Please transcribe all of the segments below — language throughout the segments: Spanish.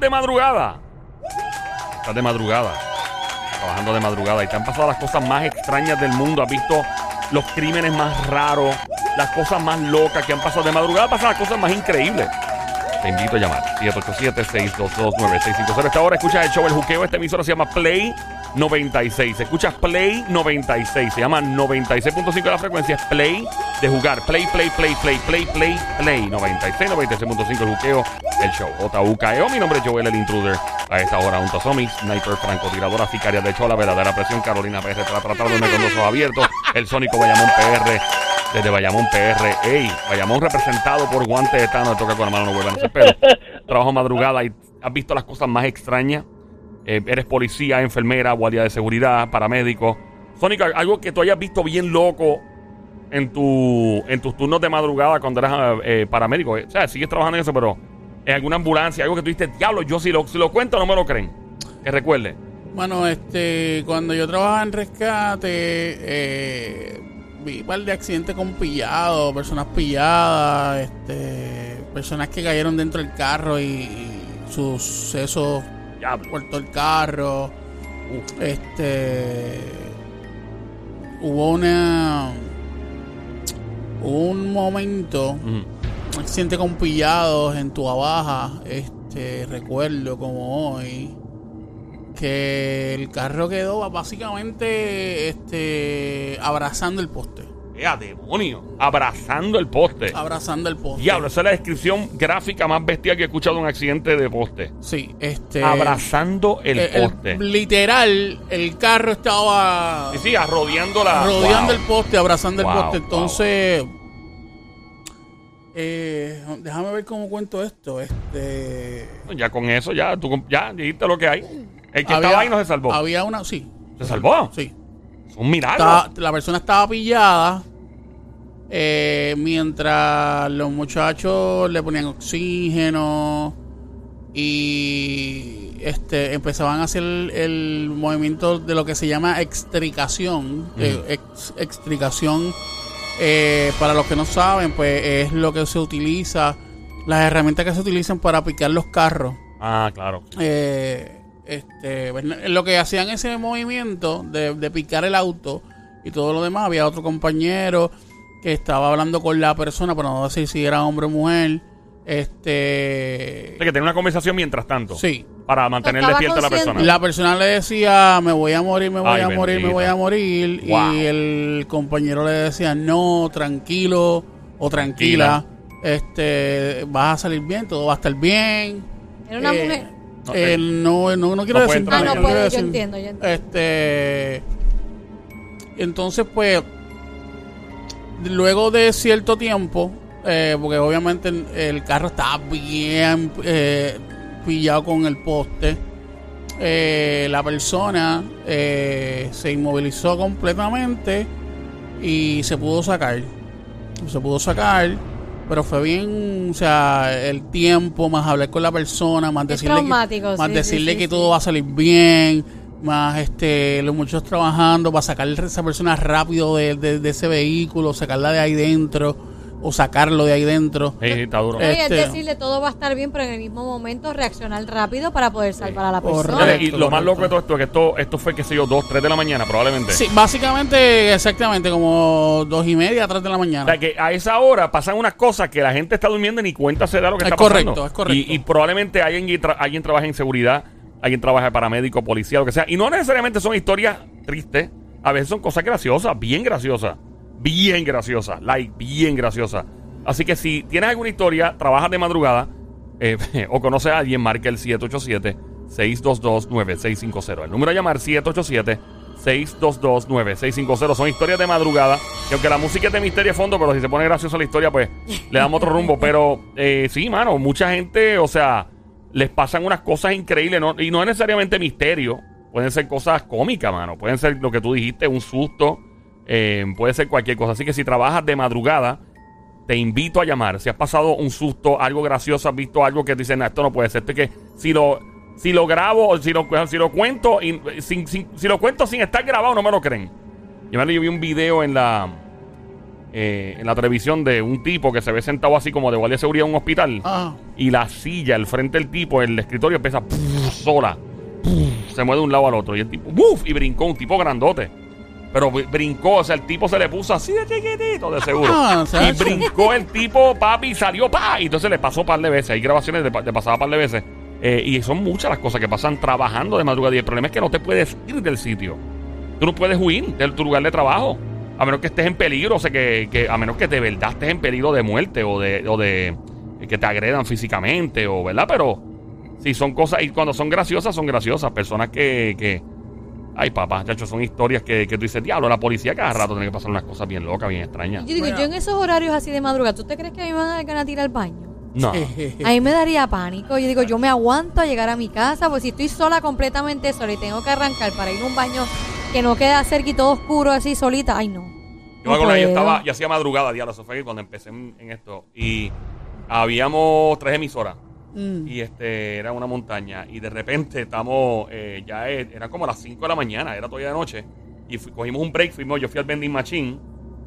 de madrugada. Estás de madrugada. Trabajando de madrugada. Y te han pasado las cosas más extrañas del mundo. Has visto los crímenes más raros. Las cosas más locas que han pasado de madrugada. Pasan las cosas más increíbles. Te invito a llamar. 787-622-9650. Esta hora escuchas el show El Juqueo. Esta emisora se llama Play 96. Escuchas Play 96. Se llama 96.5 de la frecuencia. Es Play de jugar. Play, play, play, play, play, play, play. 96, 96.5 el juqueo. El show. JUKEO. Mi nombre es Joel el Intruder. A esta hora, un Tosomi, sniper, francotiradora, sicaria de hecho, la verdadera presión. Carolina PR, tratándome con los ojos abiertos. El Sónico Bayamón PR. Desde Bayamón PR. Ey, Bayamón representado por Guante de Tano. Toca con la mano, no vuelvan a hacer pero Trabajo madrugada y has visto las cosas más extrañas. Eh, eres policía, enfermera, guardia de seguridad, paramédico. Sónico, algo que tú hayas visto bien loco en, tu, en tus turnos de madrugada cuando eras eh, paramédico. O sea, sigues trabajando en eso, pero en alguna ambulancia, algo que tú dices, diablo, yo si lo, si lo cuento no me lo creen. Que recuerde. Bueno, este, cuando yo trabajaba en rescate, eh, vi un par de accidentes con pillados, personas pilladas, este, personas que cayeron dentro del carro y, y sus Diablo. todo el carro. Este. Hubo una. Hubo un momento. Ujú. Un accidente con pillados en tu Baja. Este. Recuerdo como hoy. Que el carro quedó básicamente. Este. Abrazando el poste. ¡Ea, demonio! Abrazando el poste. Abrazando el poste. Diablo, esa es la descripción gráfica más bestial que he escuchado de un accidente de poste. Sí, este. Abrazando el eh, el- poste. literal, el carro estaba. Sí, sí, rodeando la. rodeando Wow. el poste, abrazando Wow, el poste. wow. Entonces, eh, déjame ver cómo cuento esto. Este, Ya con eso, ya, tú ya dijiste lo que hay. El que había- estaba ahí no se salvó. Había una, sí, ¿Se salvó? sí. Es un milagro. La persona estaba pillada eh, mientras los muchachos le ponían oxígeno y este empezaban a hacer el, el movimiento de lo que se llama extricación. eh, ex- extricación, eh, para los que no saben, pues es lo que se utiliza, las herramientas que se utilizan para picar los carros. Ah, claro. Eh, este, pues, lo que hacían ese movimiento de, de picar el auto y todo lo demás, había otro compañero que estaba hablando con la persona, para no decir si era hombre o mujer. Este, que tener una conversación mientras tanto. sí. Para mantener estaba despierta a la consciente. persona. La persona le decía, me voy a morir, me voy Ay, a morir, me voy a morir. Wow. Y el compañero le decía, no, tranquilo o tranquila, este, vas a salir bien, todo va a estar bien. Era una Eh, mujer. No, eh, no, no, no quiero no decir entrar Ah, no puede, yo decir- entiendo, yo entiendo. Este. Entonces, pues. Luego de cierto tiempo, eh, porque obviamente el, el carro estaba bien eh, pillado con el poste, eh, la persona se inmovilizó completamente y se pudo sacar. Se pudo sacar. Pero fue bien, o sea, el tiempo, más hablar con la persona, más Es decirle, que, más sí, decirle sí, sí, que todo va a salir bien, más este los muchachos trabajando para sacar a esa persona rápido de, de- de ese vehículo, sacarla de ahí dentro o sacarlo de ahí dentro. Sí, está duro. Es este- decirle todo va a estar bien, pero en el mismo momento reaccionar rápido para poder salvar a la Correcto. persona. y lo más loco de todo esto es que esto, esto fue, qué sé yo, 2, 3 de la mañana probablemente. Sí, básicamente, exactamente, como dos y media, tres de la O mañana. sea, que a esa hora pasan unas cosas que la gente está durmiendo y ni cuenta se da lo que Es está correcto, pasando. es correcto. Y, y probablemente alguien, alguien trabaja en seguridad, alguien trabaja de paramédico, policía, lo que sea. Y no necesariamente son historias tristes. A veces son cosas graciosas, bien graciosas. Bien graciosas. Like, bien graciosas. Así que si tienes alguna historia, trabajas de madrugada eh, o conoces a alguien, marca el 787-622-9650. El número a llamar 787-622-9650. Son historias de madrugada. Y aunque la música es de misterio de fondo, pero si se pone graciosa la historia, pues le damos otro rumbo. Pero eh, sí, mano, mucha gente, o sea, les pasan unas cosas increíbles. Y no es necesariamente misterio. Pueden ser cosas cómicas, mano. Pueden ser lo que tú dijiste, un susto. eh, puede ser cualquier cosa. Así que si trabajas de madrugada, te invito a llamar. Si has pasado un susto, algo gracioso, has visto algo que dicen, "No, esto no puede ser. Que si lo, si lo grabo, o si lo, si lo cuento, y, sin, sin- si lo cuento sin estar grabado, no me lo creen. Yo, yo vi un video en la eh, en la televisión de un tipo que se ve sentado así como de guardia de seguridad en un hospital. Ah. Y la silla, el frente del tipo, el escritorio empieza puf, sola. Puf, se mueve de un lado al otro. Y el tipo, ¡buf! Y brincó, un tipo grandote. Pero br- brincó, o sea, el tipo se le puso así de chiquitito, de seguro. Ah, y brincó el tipo, papi, salió, pa. Y entonces le pasó un par de veces. Hay grabaciones de, de pasaba un par de veces. Eh, y son muchas las cosas que pasan trabajando de madrugada. Y el problema es que no te puedes ir del sitio. Tú no puedes huir de tu lugar de trabajo. A menos que estés en peligro, o sea, que, que- a menos que de verdad estés en peligro de muerte o de, o de que te agredan físicamente, o verdad, pero si son cosas, y cuando son graciosas, son graciosas. Personas que, que ay papá, chacho, son historias que, que tú dices, diablo, la policía cada rato tiene que pasar unas cosas bien locas, bien extrañas. Yo digo, Bueno. yo en esos horarios así de madrugada, ¿tú te crees que a mí me van a dar ganas de ir al baño? No. A mí me daría pánico. Yo digo, yo me aguanto a llegar a mi casa, pues si estoy sola, completamente sola y tengo que arrancar para ir a un baño que no queda cerca y todo oscuro así solita, ay no. Yo me acuerdo yo estaba, yo hacía madrugada, diablo, eso fue cuando empecé en, en esto. Y habíamos tres emisoras. Mm. Y este era una montaña. Y de repente estamos, eh, ya es- era como las 5 de la mañana, era todavía de noche. Y fu- cogimos un break, fuimos, yo fui al vending machine.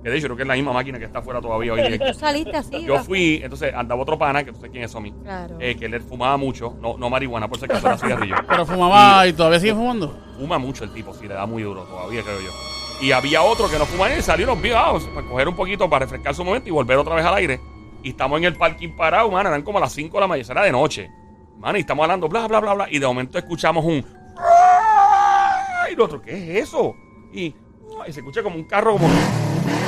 Que de hecho creo que es la misma máquina que está afuera todavía hoy. Tú saliste así. Yo fui, entonces andaba otro pana, que no sé quién es Somi, Claro. eh, que él fumaba mucho, no, no marihuana, por si acaso era cigarrillo. Pero fumaba y todavía sigue fumando. Fuma mucho el tipo, sí, le da muy duro todavía, creo yo. Y había otro que no fuma y salió y nos vio ah, para coger un poquito, para refrescar su momento y volver otra vez al aire. Y estamos en el parking parado, mano, eran como las 5 de la mañana, era de noche. Mano, y estamos hablando, bla, bla, bla, bla. Y de momento escuchamos un. Y el otro, ¿qué es eso? Y, y se escucha como un carro, como.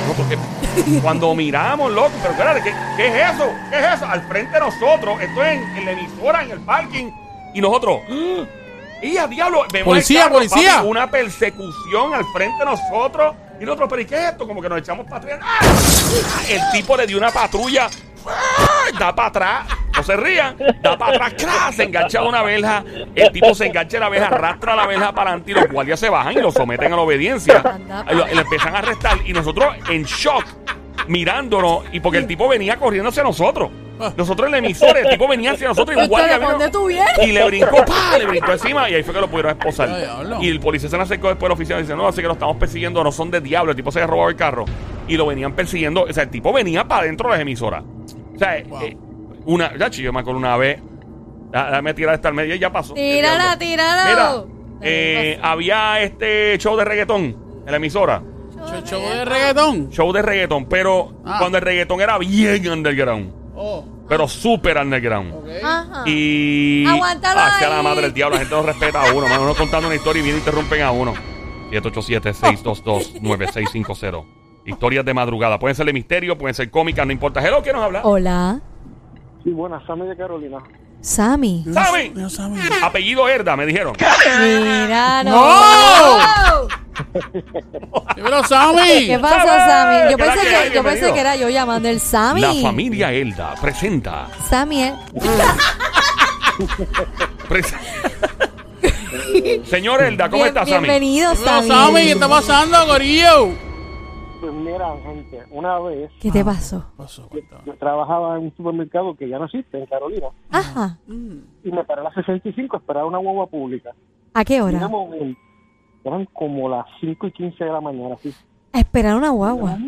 Nosotros que- cuando miramos, loco, pero espérate, ¿qué, qué es eso? ¿Qué es eso? Al frente de nosotros, esto es en, en la emisora, en el parking. Y nosotros. ¡ah! ¡Y a diablo! Vemos Policía, carro, policía. papi, una persecución al frente de nosotros. Y nosotros, ¿pero y qué es esto? Como que nos echamos atrás. ¡Ah! El tipo le dio una patrulla. ¡ah! Da para atrás. Se rían. Da para atrás. ¡cra! Se engancha a una verja. El tipo se engancha a la verja, arrastra la verja para adelante y los guardias se bajan y lo someten a la obediencia. Lo, y lo empiezan a arrestar. Y nosotros en shock, mirándonos. Y porque el tipo venía corriendo hacia nosotros. Nosotros en la emisora, el tipo venía hacia nosotros y un guardia vino- y le brincó, ¡pa! Le brincó encima y ahí fue que lo pudieron esposar. Y el policía se le acercó después al oficial y dice, no, así que lo estamos persiguiendo, no son de diablo. El tipo se había robado el carro. Y lo venían persiguiendo. O sea, el tipo venía para adentro de las emisoras. O sea, Wow. eh, una, ya yo me acuerdo una vez. Dame tirar esta al medio y ya pasó. Tírala, tírala. Mira, eh, había este show de reggaetón en la emisora. Show- Show de reggaetón. Show de reggaetón, pero Ah. cuando el reggaetón era bien underground. Oh, Pero súper underground. Ajá. Y. Aguántalo sea la madre del diablo. La gente no respeta a uno. mano. Uno contando una historia y viene y interrumpen a uno. 787-622-9650. Historias de madrugada. Pueden ser de misterio, pueden ser cómicas, no importa. Hello, ¿quién nos habla? Hola. Sí, buenas, Sammy de Carolina. Sammy. Sammy. No, Sammy. Apellido Herda, me dijeron. Mira, no. ¡No! Dímelo, Sammy. ¿Qué pasó, Sammy? Yo ¿qué pensé que yo pensé que era yo llamando el Sammy. La familia Elda presenta. Sammy, ¿eh? pres- Señor Elda, ¿cómo Bien- estás, Sammy? Bienvenido. Sammy. ¿Qué está pasando, Corillo? Mira, gente, una vez ¿Qué te pasó? Pasó, yo trabajaba en un supermercado que ya no existe en Carolina Ajá. y me paré a las 65 a esperar una guagua pública. ¿A qué hora? eran como las 5 y 15 de la mañana, sí. A esperar una guagua.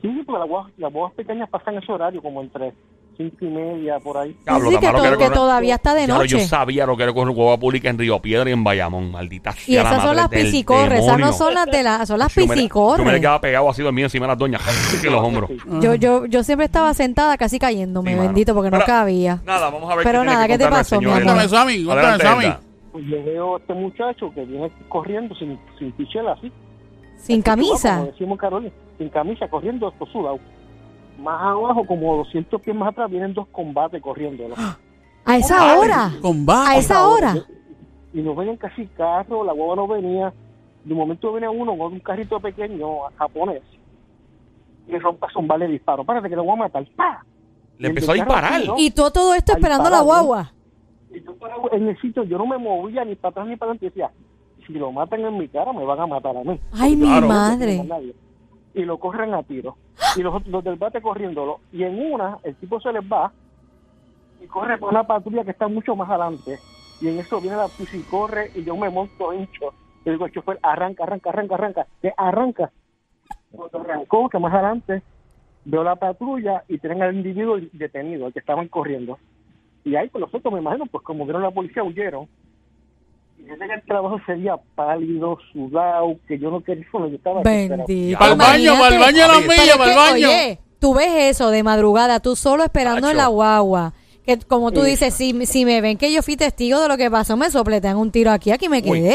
Sí, porque las guaguas, las guaguas pequeñas pasan ese horario, como entre 5 y media, por ahí. Diablo, Sí, que, to- que que todavía está de Claro, yo noche. sabía lo que era con hueva pública en Río Piedra y en Bayamón, maldita sea. Y la esas son madre las piscicorres, esas no son las de las, son las Yo me, yo me piscicorres. quedaba pegado así dormido encima de las doñas, que los hombros. Yo, yo, yo siempre estaba sentada casi cayéndome, Sí, bendito, porque no Pero- cabía. Nada, vamos a ver Pero qué nada, que ¿qué te pasó, mi amor? Sammy, Sammy. Pues yo veo a este muchacho que viene corriendo sin, sin pichela así. Sin Como camisa. decimos en Carolina, sin camisa, corriendo esto sudado. Más abajo, como 200 pies más atrás, vienen dos combates corriendo. A esa hora. Combate. A esa hora. Y no venían casi carro, la guagua no venía. De un momento viene uno con un carrito pequeño japonés y rompe a zumbarle disparo. Párate que lo voy a matar. ¡Pah! Le empezó a disparar. Y todo, todo esto Ahí esperando la guagua. Y yo en el sitio, yo no me movía ni para atrás ni para adelante. y Decía, si lo matan en mi cara, me van a matar a mí. Ay, mi Claro. madre. Y lo corren a tiro. Y los, los del bate corriéndolo. Y en una, el tipo se les va y corre por una patrulla que está mucho más adelante. Y en eso viene la y corre y yo me monto hincho. Le digo al chofer, arranca, arranca, arranca, arranca. Que arranca. Cuando arrancó, que más adelante veo la patrulla y tienen al individuo detenido, al que estaban corriendo. Y ahí, pues nosotros, me imagino, pues como vieron la policía, huyeron. Que el trabajo sería pálido, sudado, que yo no quería, yo estaba. Bendito. Para el baño, para el baño la es para el baño. Oye, tú ves eso de madrugada, tú solo esperando en Tacho. la guagua. Que como tú dices, si, si me ven que yo fui testigo de lo que pasó, me sopletean un tiro aquí, aquí me Uy.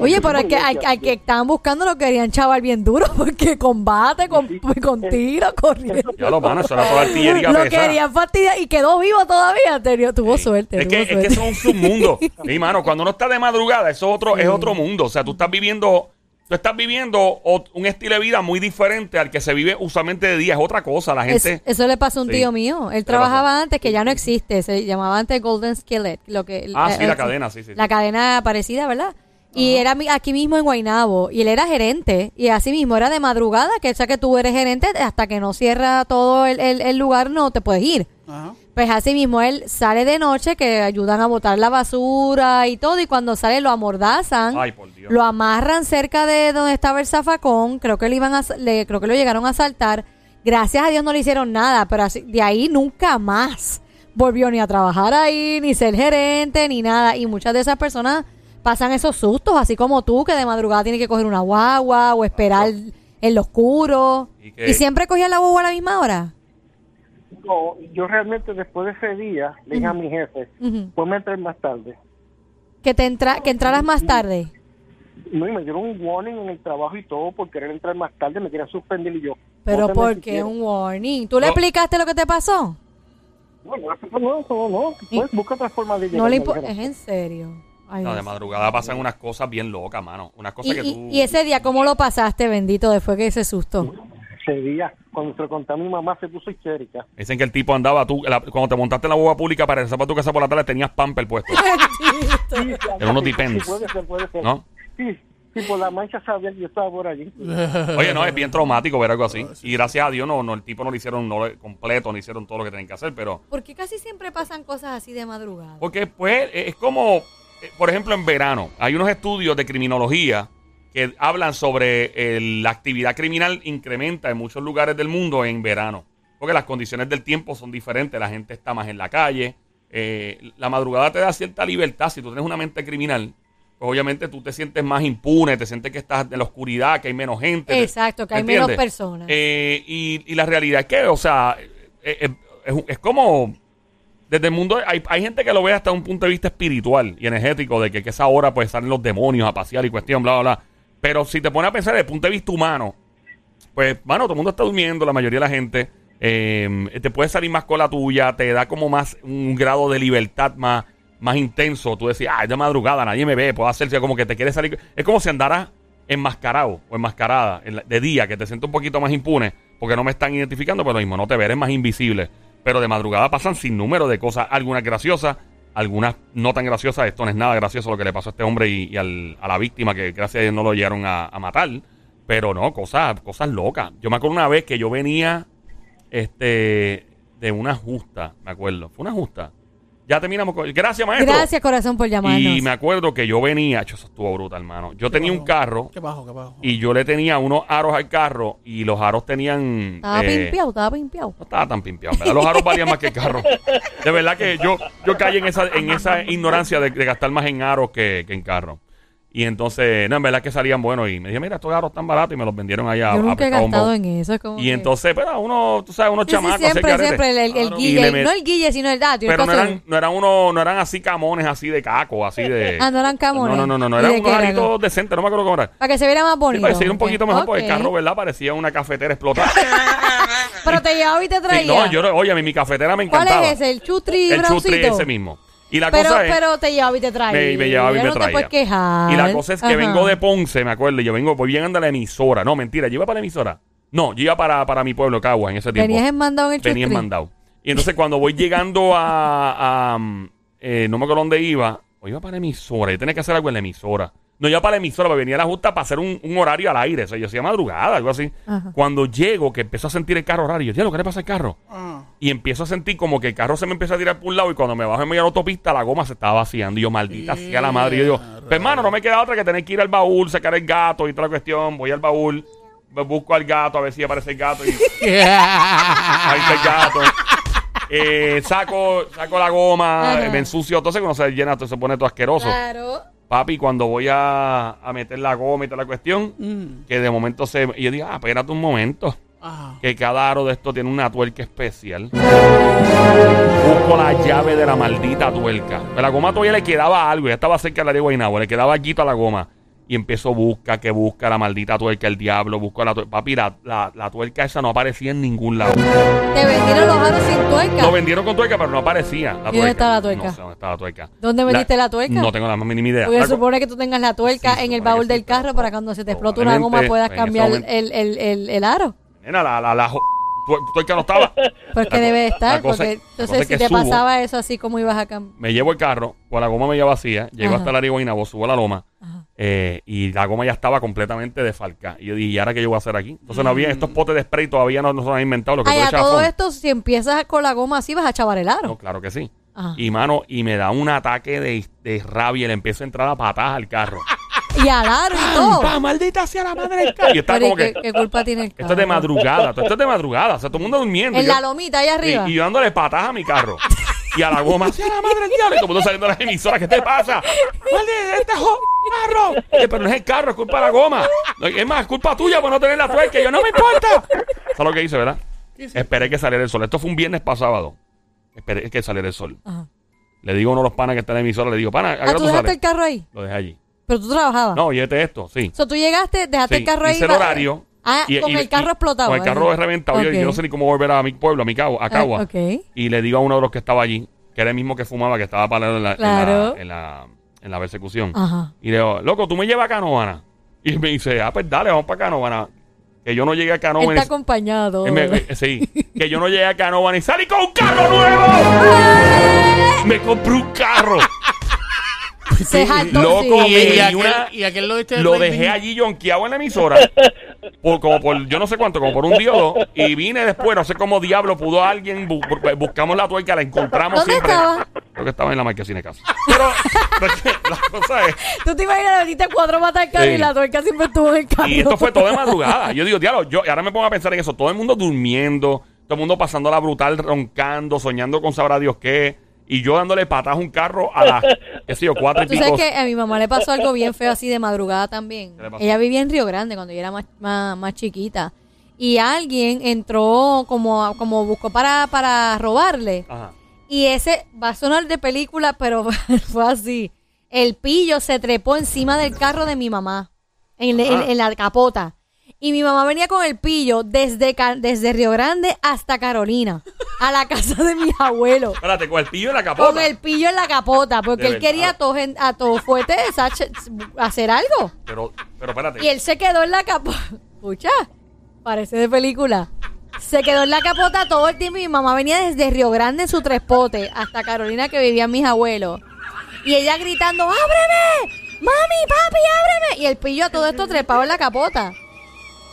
Oye, pero es que al, al que estaban buscando lo querían chaval bien duro, porque combate, con, Sí. con tiro, corriendo. Ya lo mano, eso era toda artillería Lo pesada. querían fastidiar y quedó vivo todavía. Tenio, tuvo suerte. Es tuvo que, es que eso es un submundo. Sí, mano, cuando uno está de madrugada, eso es otro, es otro mundo. O sea, tú estás viviendo, tú estás viviendo un estilo de vida muy diferente al que se vive usualmente de día. Es otra cosa. La Es- gente. eso le pasó a un Sí. tío mío. Él trabajaba pasó. antes, que ya no existe. Se llamaba antes Golden Skillet. Lo que, Ah, sí, la eh, cadena, sí, sí, sí. La cadena parecida, ¿verdad? Y era aquí mismo en Guainabo. Y él era gerente. Y así mismo era de madrugada, que o sea que tú eres gerente hasta que no cierra todo el, el- el lugar, no te puedes ir. Ajá. Pues así mismo él sale de noche, que ayudan a botar la basura y todo. Y cuando sale lo amordazan. Ay, por Dios. Lo amarran cerca de donde estaba el zafacón. Creo que le iban a, le, creo que lo llegaron a asaltar. Gracias a Dios no le hicieron nada, pero así- de ahí nunca más volvió ni a trabajar ahí, ni ser gerente, ni nada. Y muchas de esas personas pasan esos sustos, así como tú, que de madrugada tienes que coger una guagua o esperar en lo oscuro. Y ¿Y, siempre cogías la guagua a la misma hora? No, yo realmente después de ese día le dije a mi jefe, pues me entrar más tarde. Que te entra, que entraras más tarde. No, y me dieron un warning en el trabajo y todo por querer entrar más tarde, me querían suspender y yo. Pero no ¿por qué un warning? ¿Tú le No. explicaste lo que te pasó? No, no, no, eso no, pues busca otra forma de llegar. No le. Es en serio. Ay, No, de madrugada pasan unas cosas bien locas, mano. Unas cosas Y, que y- tú. y ese día, ¿cómo lo pasaste, bendito, después que ese susto? Ese día, cuando se lo conté a mi mamá, se puso histérica. Dicen que el tipo andaba, tú, la- cuando te montaste en la boba pública para regresar para tu casa por la tarde, tenías pamper puesto. Era unos depends. Sí, puede ser, puede ser. ¿No? Sí, sí, por la mancha sabía que yo estaba por allí. Oye, no, es bien traumático ver algo así. Y gracias a Dios, no, no el tipo no le hicieron no, le- completo, no hicieron todo lo que tenían que hacer, pero. ¿Por qué casi siempre pasan cosas así de madrugada? Porque, pues, es como, por ejemplo, en verano, hay unos estudios de criminología que hablan sobre el- la actividad criminal incrementa en muchos lugares del mundo en verano. Porque las condiciones del tiempo son diferentes, la gente está más en la calle. eh, la madrugada te da cierta libertad. Si tú tienes una mente criminal, pues obviamente tú te sientes más impune, te sientes que estás en la oscuridad, que hay menos gente. Exacto, que ¿Me hay menos personas. Eh, y, y la realidad es que, o sea, eh, eh, es, es como desde el mundo hay, hay gente que lo ve hasta un punto de vista espiritual y energético de que, esa hora pues salen los demonios a pasear y cuestión, bla, bla, bla. Pero si te pones a pensar desde el punto de vista humano, pues, mano, todo el mundo está durmiendo, la mayoría de la gente. eh, te puede salir más con la tuya, te da como más un grado de libertad más, más intenso. Tú decís, ah, es madrugada, nadie me ve, puedo hacerse como que te quiere salir. Es como si andaras enmascarado o enmascarada en de día, que te sientes un poquito más impune, porque no me están identificando, pero lo mismo, no te veré más invisible. Pero de madrugada pasan sin número de cosas, algunas graciosas, algunas no tan graciosas. Esto no es nada gracioso lo que le pasó a este hombre y, al- a la víctima, que gracias a Dios no lo llegaron a, a matar. Pero no, cosas, cosas locas. Yo me acuerdo una vez que yo venía este de una justa, me acuerdo. Fue una justa. Ya terminamos con. Gracias, maestro. Gracias, corazón, por llamarnos. Y me acuerdo que yo venía, eso estuvo brutal, hermano. Yo tenía un carro ¿Qué bajo, qué bajo? y yo le tenía unos aros al carro y los aros tenían. Estaba eh, pimpiado, estaba pimpiado. no estaba tan pimpeado, ¿verdad? Los aros valían más que el carro. De verdad que yo, yo caí en esa, en esa ignorancia de, de gastar más en aros que, que en carro. Y entonces, no, en verdad que salían buenos. Y me dije, mira, estos aros están baratos y me los vendieron allá Yo a, he un gastado en eso. Es como Y que- entonces, pero uno, tú sabes, unos Sí, sí, chamacos. así siempre, siempre. El, guille. No el guille, sino el dato. Pero no eran, no eran uno, no eran así camones así de caco, así de. Ah, no eran camones. No, no, no, no, ¿Y eran unos eran? aritos decentes, no me acuerdo cómo era. Para que se viera más Sí, bonito. parecía un Ok. poquito mejor porque el carro, ¿verdad? Parecía una cafetera explotada. Pero te llevaba y te Sí, traía. no, yo, no- oye, mi, mi cafetera me ¿Cuál encantaba. es ese? ¿El chutri El chutri ese mismo. Y la Pero, cosa es. pero te llevaba y te traía. me, me llevaba y me no te traía. puedes quejar. Y la cosa es que Ajá. vengo de Ponce, me acuerdo. Yo vengo, voy llegando a la emisora. No, mentira, yo iba para la emisora. No, yo iba para, para mi pueblo, Cagua, en ese tiempo. Venías enmandado en el Venía chutri. mandado. Y entonces cuando voy llegando a, a, mm, eh, no me acuerdo dónde iba, o iba para la emisora, yo tenía que hacer algo en la emisora. No, iba para la emisora, porque venía a la justa para hacer un, un horario al aire. O sea, yo hacía madrugada, algo así. Ajá. Cuando llego, que empiezo a sentir el carro horario, yo, ¿qué le pasa al carro? Ah. Y empiezo a sentir como que el carro se me empieza a tirar por un lado y cuando me bajo en medio de la autopista la goma se estaba vaciando. Y yo, maldita sea la madre. Y yo digo, pues hermano, no me queda otra que tener que ir al baúl, sacar el gato y toda la cuestión. Voy al baúl busco al gato, a ver si aparece el gato. Y ahí está el gato. Eh, saco, saco la goma, Ajá. me ensucio, entonces cuando se llena, todo se pone todo asqueroso. Claro. Papi, cuando voy a, a meter la goma y toda la cuestión, Mm. que de momento se... Y yo digo, ah, espérate un momento. Ajá. Que cada aro de esto tiene una tuerca especial. Busco la llave de la maldita tuerca. A la goma todavía le quedaba algo. Ya estaba cerca de la de Guaynabo. Le quedaba allí a la goma. Y empezó busca, que busca la maldita tuerca, el diablo, busco la tuerca. Papi, la, la, la tuerca esa no aparecía en ningún lado. Te vendieron los aros sin tuerca. Lo vendieron con tuerca, pero no aparecía. La ¿Y dónde tuerca. está la tuerca? No sé dónde está la tuerca. ¿Dónde metiste la tuerca? No tengo la más mínima idea. Porque La se supone que tú tengas la tuerca Sí, en el baúl del carro para cuando se te explote una goma puedas cambiar el, el, el, el aro. Nena, la, la, la tuerca no estaba. Porque La debe de la estar. cosa- Porque la entonces, es si te subo. pasaba eso así, ¿cómo ibas a cambiar? Me llevo el carro, con la goma media vacía, llego Ajá. hasta la Guaynabo, subo a la loma. Ajá. Eh, y la goma ya estaba completamente desfalcada. Y yo dije, ¿y ahora qué yo voy a hacer aquí? Entonces no Mm. había estos potes de spray, todavía no, no se han inventado lo que Ay, tú a echas todo fondo. esto, si empiezas con la goma así, vas a chavar el aro. No, claro que sí. Ajá. Y mano, y me da un ataque de, de rabia y le empiezo a entrar a patadas al carro. Y al aro y todo. ¡Pa, maldita sea la madre del carro! Y está Pero, ¿y como que, ¿qué, qué culpa tiene el carro? esto es de madrugada, todo esto es de madrugada, o sea, todo el mundo durmiendo. En yo- la lomita, allá arriba. Y, y yo dándole patadas a mi carro. Y a la goma, ¡sea la madre del diablo! Y todo el mundo saliendo de las emisoras, ¿qué te pasa? ¡Maldito, este jo- carro! Eh, pero no es el carro, es culpa de la goma. Es más, es culpa tuya por no tener la tuerca. Yo, no me importa. ¿Sabes lo que hice, verdad? Esperé que saliera el sol. Esto fue un viernes pasado. Esperé que saliera el sol. Ajá. Le digo a uno de los panas que está en la emisora, le digo, pana, ¿a qué Ah, hora ¿tú tú dejaste sales? el carro ahí? Lo dejé allí. Pero tú trabajabas. No, llévate esto, sí. O sea, tú llegaste, dejaste Sí, el carro ahí. hice el horario. Ah, Y- con y- el carro y- explotado. Con el carro reventado. Yo, yo no sé ni cómo volver a mi pueblo, a mi cabo, a Cagua. Ah, ok. Y le digo a uno de los que estaba allí, que era el mismo que fumaba, que estaba parado en la, en la- Claro. en la, en la persecución. Ajá. Y le digo, loco, tú me llevas a Canovana. Y me dice, ah, pues dale, vamos para Canovana. Que yo no llegué a Canovana. está y- acompañado. me- ¿verdad? eh, sí, que yo no llegué a Canovana y salí con un carro nuevo. Me compré un carro. Se jaltó, loco, sí. me- Y, aquel, una- y aquel lo Lo dejé allí yonqueado en la emisora. Por, como por, yo no sé cuánto, como por un día o dos. Y vine después, no sé cómo diablo pudo alguien. bu- bu- buscamos la tuerca, la encontramos ¿Dónde siempre. estaba? Creo que estaba en la marquesina de casa. Pero, pero es que la cosa es. Tú te imaginas, le diste cuatro patas al carro Sí. y la tuerca siempre estuvo en el carro. Y esto fue todo de madrugada. Yo digo, diablo, yo ahora me pongo a pensar en eso. Todo el mundo durmiendo, todo el mundo pasando la brutal, roncando, soñando con sabrá Dios qué. Y yo dándole patas a un carro a las, qué sé yo, cuatro y Tú pico. sabes que a mi mamá le pasó algo bien feo así de madrugada también. Ella vivía en Río Grande cuando yo era más, más, más chiquita. Y alguien entró como, como buscó para, para robarle. Ajá. Y ese va a sonar de película, pero fue así. El pillo se trepó encima del carro de mi mamá, en, en- en la capota. Y mi mamá venía con el pillo desde, desde Río Grande hasta Carolina, a la casa de mis abuelos. Espérate, con el pillo en la capota. Con el pillo en la capota, porque él quería a todo, a todo fuerte sache- hacer algo. Pero, pero espérate. Y él se quedó en la capota. Escucha, parece de película. Se quedó en la capota todo el tiempo y mi mamá venía desde Río Grande en su trespote hasta Carolina que vivían mis abuelos. Y ella gritando, ¡ábreme! ¡Mami, papi, ábreme! Y el pillo a todo esto trepado en la capota.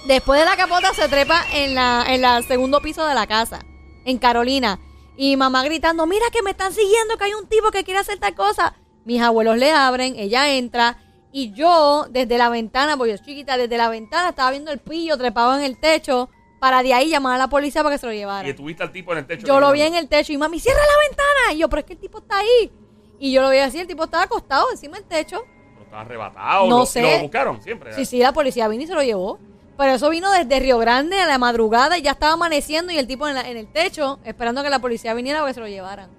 Después de la capota se trepa en la, en la segundo piso de la casa, en Carolina. Y mamá gritando, mira que me están siguiendo, que hay un tipo que quiere hacer tal cosa. Mis abuelos le abren, ella entra. Y yo, desde la ventana, porque yo chiquita, desde la ventana estaba viendo el pillo trepado en el techo para de ahí llamar a la policía para que se lo llevara. Y tuviste al tipo en el techo. Yo lo vi en el techo y mami, cierra la ventana. Y yo, pero es que el tipo está ahí. Y yo lo vi así, el tipo estaba acostado encima del techo. Pero estaba arrebatado. No lo, sé. Lo buscaron siempre. Sí, sí, la policía vino y se lo llevó. Pero eso vino desde Río Grande a la madrugada y ya estaba amaneciendo y el tipo en, la- en el techo esperando que la policía viniera para que se lo llevaran.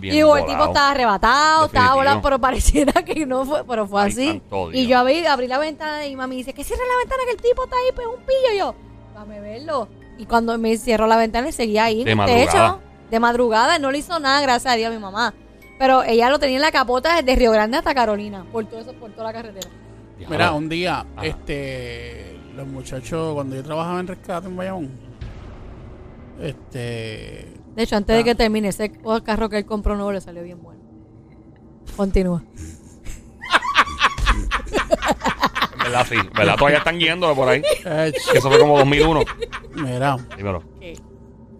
Y digo, el tipo estaba arrebatado, estaba volado, pero pareciera que no fue, pero fue Ay, así. Y yo abrí, abrí la ventana y mami dice, que cierre la ventana que el tipo está ahí, pues un pillo. Y yo, dame verlo. Y cuando me cierro la ventana, él seguía ahí De en madrugada. techo. De madrugada, no le hizo nada, gracias a Dios, a mi mamá. Pero ella lo tenía en la capota desde Río Grande hasta Carolina, por todo eso, por toda la carretera. Mira, un día, Ajá. este, los muchachos, cuando yo trabajaba en rescate en Bayamón, este, De hecho, antes de que termine, ese carro que él compró nuevo le salió bien bueno. Continúa. Verdad, sí. ¿Verdad? Todavía están guiando por ahí. Que eso fue como 2001. mira, Dímelo.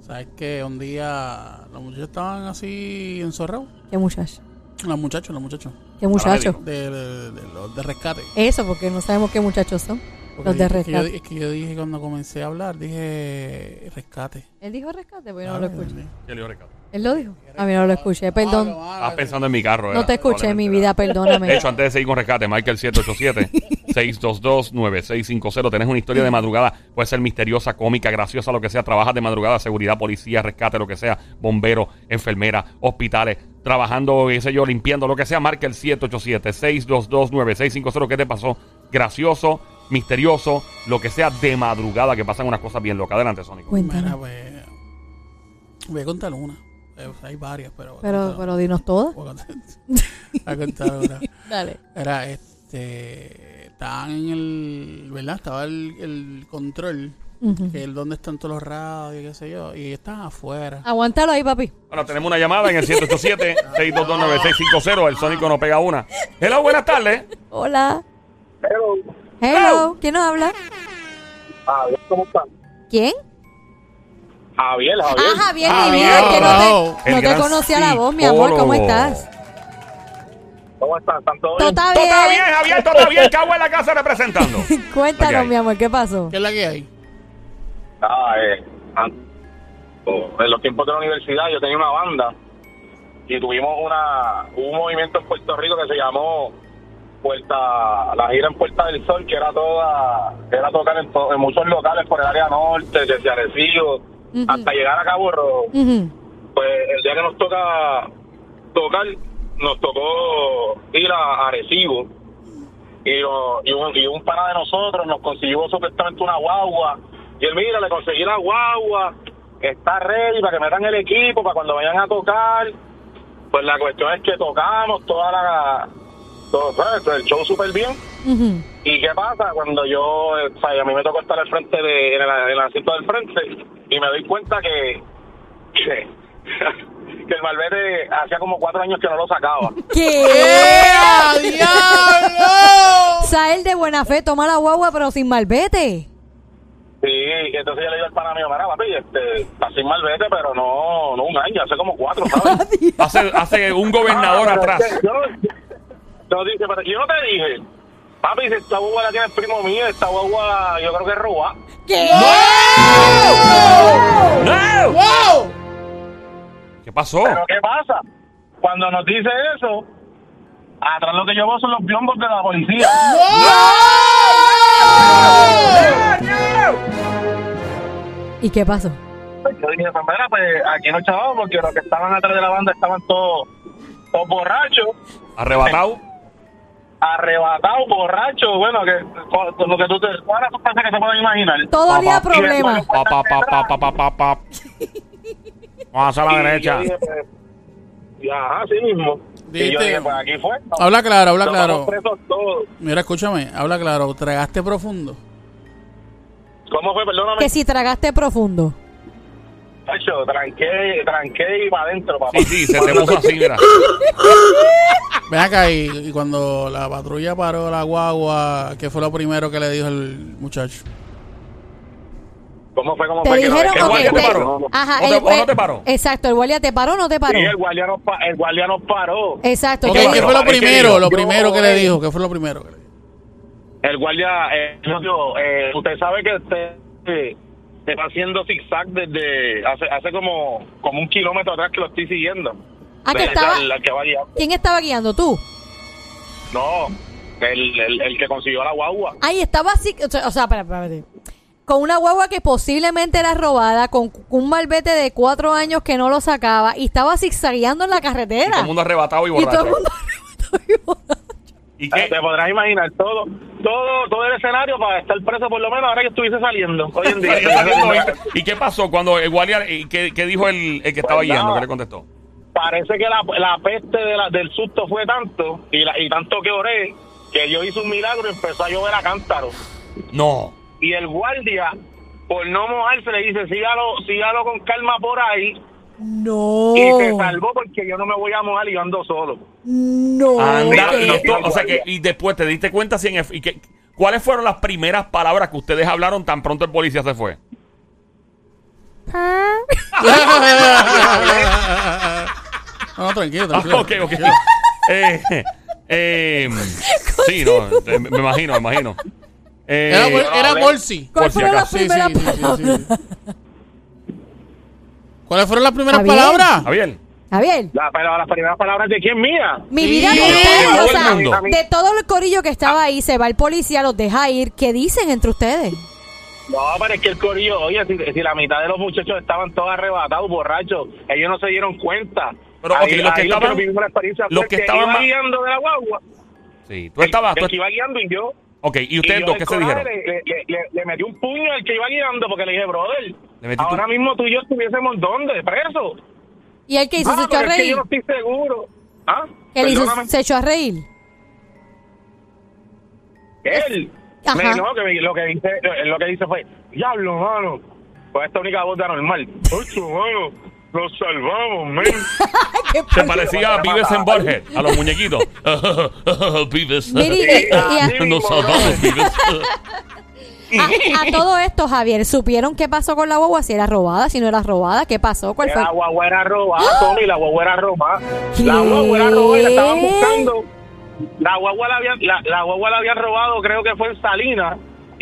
¿sabes qué? Un día los muchachos estaban así enzorrados. Qué muchacho. Los muchachos, los muchachos, Qué muchacho. Paramédico. de, de, de los de rescate. Eso, porque no sabemos qué muchachos son. Porque Los de es que yo- rescate. Es que yo dije cuando comencé a hablar, dije rescate. Él dijo rescate, pero yo no lo escuché. Dios mío. ¿Quién le dijo Ricardo? Él lo dijo. A mí no lo escuché, perdón. Malo, malo, Estás pensando en mi carro. No era, te escuché, mi probablemente vida, era. perdóname. De hecho, antes de seguir con rescate, Michael 787-622-9650. Tenés una historia de madrugada, puede ser misteriosa, cómica, graciosa, lo que sea. Trabajas de madrugada, seguridad, policía, rescate, lo que sea, bombero, enfermera, hospitales, trabajando, qué sé yo, limpiando, lo que sea. Marca el 787-622-9650. ¿Qué te pasó? Gracioso, misterioso, lo que sea de madrugada, que pasan unas cosas bien locas. Adelante, Sónico. Mira, Cuéntanos. pues, voy a contar una. Eh, sea, hay varias, pero. voy a Pero, contar- pero dinos todas. voy a contar, voy a contar una. Dale. Era este. Estaban en el. ¿Verdad? Estaba el, el control. Ujú. Que es donde están todos los radios y qué sé yo. Y estaban afuera. Aguántalo ahí, papi. Bueno, tenemos una llamada en el 787-622-9650. El Sónico no pega una. Hello, buenas tardes. Hola. Pero, Hello. ¿Quién nos habla? Javier, ¿cómo están? ¿Quién? Javier, Javier. Ah, Javier, mi Javier, vida, que no te, El no te gran conocía la voz, mi amor. ¿Cómo estás? ¿Cómo están? ¿Están todos ¿Todo bien? está Todo está bien, bien? Javier, todo está bien. En la casa representando. ¿Qué Cuéntanos, hay? mi amor, ¿qué pasó? ¿Qué es la que hay? Ah, eh, an- oh, en los tiempos de la universidad yo tenía una banda y tuvimos una un movimiento en Puerto Rico que se llamó Puerta la gira en Puerta del Sol que era toda era tocar en, to- en muchos locales por el área norte desde Arecibo hasta llegar a Cabo Rojo. Pues el día que nos toca tocar nos tocó ir a Arecibo. Y, lo- y, un, y un pana de nosotros nos consiguió supuestamente una guagua. Y él mira le conseguí la guagua está ready para que metan el equipo para cuando vayan a tocar pues la cuestión es que tocamos toda la todo, ¿sabes? el show súper bien Ujú. ¿Y qué pasa cuando yo, eh, o sea, a mí me tocó estar al frente de, en el, en el asiento del frente y me doy cuenta que, que, que el malvete hacía como cuatro años que no lo sacaba. ¿Qué? ¡Eh, diablo! Sael de buena fe, toma la guagua, pero sin malvete. Sí, y entonces yo le digo al pana mío, mira, papi, este, está sin malvete, pero no, no un año, hace como cuatro, ¿sabes? Hace, hace un gobernador Ah, atrás. es que Yo yo, dice, pero yo no te dije, papi, si esta guagua la tiene el primo mío, esta guagua yo creo que es robada. ¿Qué? ¿Qué pasó? Pero ¿qué pasa? Cuando nos dice eso, atrás lo que yo veo son los biombos de la policía. ¿Y qué pasó? Yo dije, pues mira, pues aquí no chavamos porque los que estaban atrás de la banda estaban todos, todos borrachos, Arrebatado. borrachos, bueno, que con- lo que tú te, todas las sustancias que se pueden imaginar. Papá. problema. Pa, pa, pa, pa, pa, pa, pa, pa. Vamos a la Y derecha. yo dije, pues, y ajá, así mismo. Y yo dije, pues aquí fue. Habla claro, habla claro. Mira, escúchame, habla claro. Tragaste profundo. ¿Cómo fue? Perdóname. Que si tragaste profundo. Tacho, tranqué, tranqué y para adentro, papá. Sí, sí, se te puso así, mira. Ven acá y, y cuando la patrulla paró la guagua, ¿qué fue lo primero que le dijo el muchacho? ¿Cómo fue? ¿Cómo Te fue? Que no- dijeron que el guardia te te- paró? Ajá, ¿O te- el- o no te paró? Exacto, el guardia te paró o no te paró. Sí, el guardia nos, pa- el guardia nos paró. Exacto. Ok, ¿qué ¿Qué fue lo ¿qué primero? Lo Yo, primero que le dijo. ¿Qué fue lo primero que le dijo? El guardia eh, dijo, eh, usted sabe que usted eh, está haciendo zigzag desde hace, hace como, como un kilómetro atrás que lo estoy siguiendo. Ah, que estaba- que va. ¿Quién estaba guiando? ¿Tú? No, el, el, el que consiguió la guagua. Ahí estaba así, o sea, o espera. con una guagua que posiblemente era robada, con un malvete de cuatro años que no lo sacaba y estaba zigzagueando en la Y carretera. todo el mundo arrebatado y Y todo el borracho. mundo arrebatado y borracho. ¿Y qué? Te podrás imaginar todo, todo, todo el escenario para estar preso por lo menos ahora que estuviese saliendo hoy en día. ¿Y qué pasó cuando el guardia, y qué, qué dijo el, el que estaba Pues. ¿Qué le contestó? Parece que la, la peste de la- del susto fue tanto y, la- y tanto que oré que yo hice un milagro y empezó a llover a cántaro. No. y el guardia, por no mojarse, le dice, sígalo, sígalo con calma por ahí. No. Y se salvó porque yo no me voy a mojar y yo ando solo. No. Anda, to- o sea que, y después te diste cuenta si en y que, ¿cuáles fueron las primeras palabras que ustedes hablaron tan pronto el policía se fue? no, no, tranquilo, Ah, tranquilo. ok, ok. Eh, eh, sí, no, eh, me me imagino, me imagino. Eh, Era, Bol- era hablé. Bolsi. ¿Cuál fueron las acaso. Sí, sí, primeras sí, sí, palabras? Sí. ¿Cuáles fueron las primeras Javier. palabras? Javier. Javier, La- pero las primeras palabras de quién mía. mi Sí, vida de ustedes, todo o sea, mundo. de todo el corillo que estaba ahí, se va el policía, los deja ir. ¿Qué dicen entre ustedes? No, pero es que el corillo, oye, si, si la mitad de los muchachos estaban todos arrebatados, borrachos, ellos no se dieron cuenta. Pero, Ahí- los que estaban- los que guiando de la guagua. Sí, tú estabas. El, tú- que iba guiando y yo. Ok, ¿y ustedes dos qué se dijeron? Le, le, le- le metí un puño al que iba guiando porque le dije, brother, ahora mismo tú y yo estuviésemos ¿dónde? Preso. ¿Y el que hizo? Ah, ¿Se echó a porque es que reír? yo no estoy seguro. ¿Ah? ¿Se echó a reír? Él. Ajá. Me- no, que me- lo que dice, lo que dice fue, diablo, mano. Con esta única voz de anormal. Ocho, mano. Nos salvamos, men. Se parecía a Vives en Borges, a los muñequitos. Vives. Y- y- Nos salvamos, Vives. a, a todo esto, Javier, ¿supieron qué pasó con la guagua? Si era robada, si no era robada, ¿qué pasó? ¿Cuál fue? La guagua era robada, ¡Ah! Tommy, la guagua era robada. ¿Qué? La guagua era robada y la estaban buscando. La guagua la habían, la, la guagua la habían robado, creo que fue en Salinas.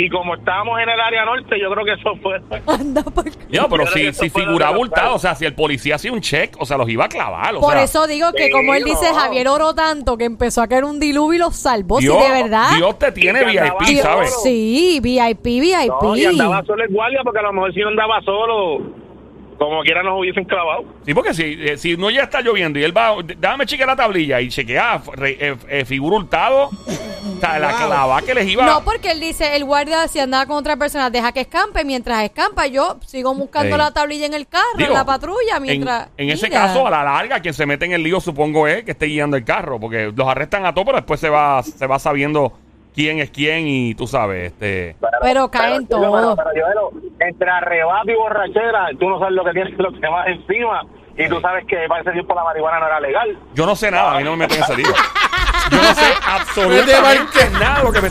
Y como estábamos en el área norte, yo creo que eso fue. Anda por- Ya, pero Yo si, si fue lo figura que abultado, pasó. o sea, si el policía hacía un check, o sea, los iba a clavar. O Por sea, eso digo que sí, como él dice, no. Javier oró tanto que empezó a caer un diluvio y los salvó. Dios, sí, de verdad. Dios te tiene VIP, Dios, ¿sabes? Sí, VIP, VIP. No, y andaba solo el guardia porque a lo mejor si no andaba solo, como quiera nos hubiesen clavado. Sí, porque si, eh, si no ya está lloviendo y él va, déjame chequear la tablilla y chequea re- eh, eh, figura hurtado, la clava que les iba No, porque él dice, el guardia si andaba con otra persona, deja que escampe. Mientras escampa, yo sigo buscando Sí. la tablilla en el carro, Digo, en la patrulla, en- mientras... En, ese Mira. caso, a la larga, quien se mete en el lío, supongo, es que esté guiando el carro, porque los arrestan a todos, pero después se va, se va sabiendo quién es quién y tú sabes, este... Pero caen todos. Pero, pero, yo, entre arrebato y borrachera, tú no sabes lo que tienes los demás encima. Y tú sabes que para ese tiempo la marihuana no era legal. Yo no sé nada, a mí no me meten en ese lío. Yo no sé absolutamente nada de lo que me...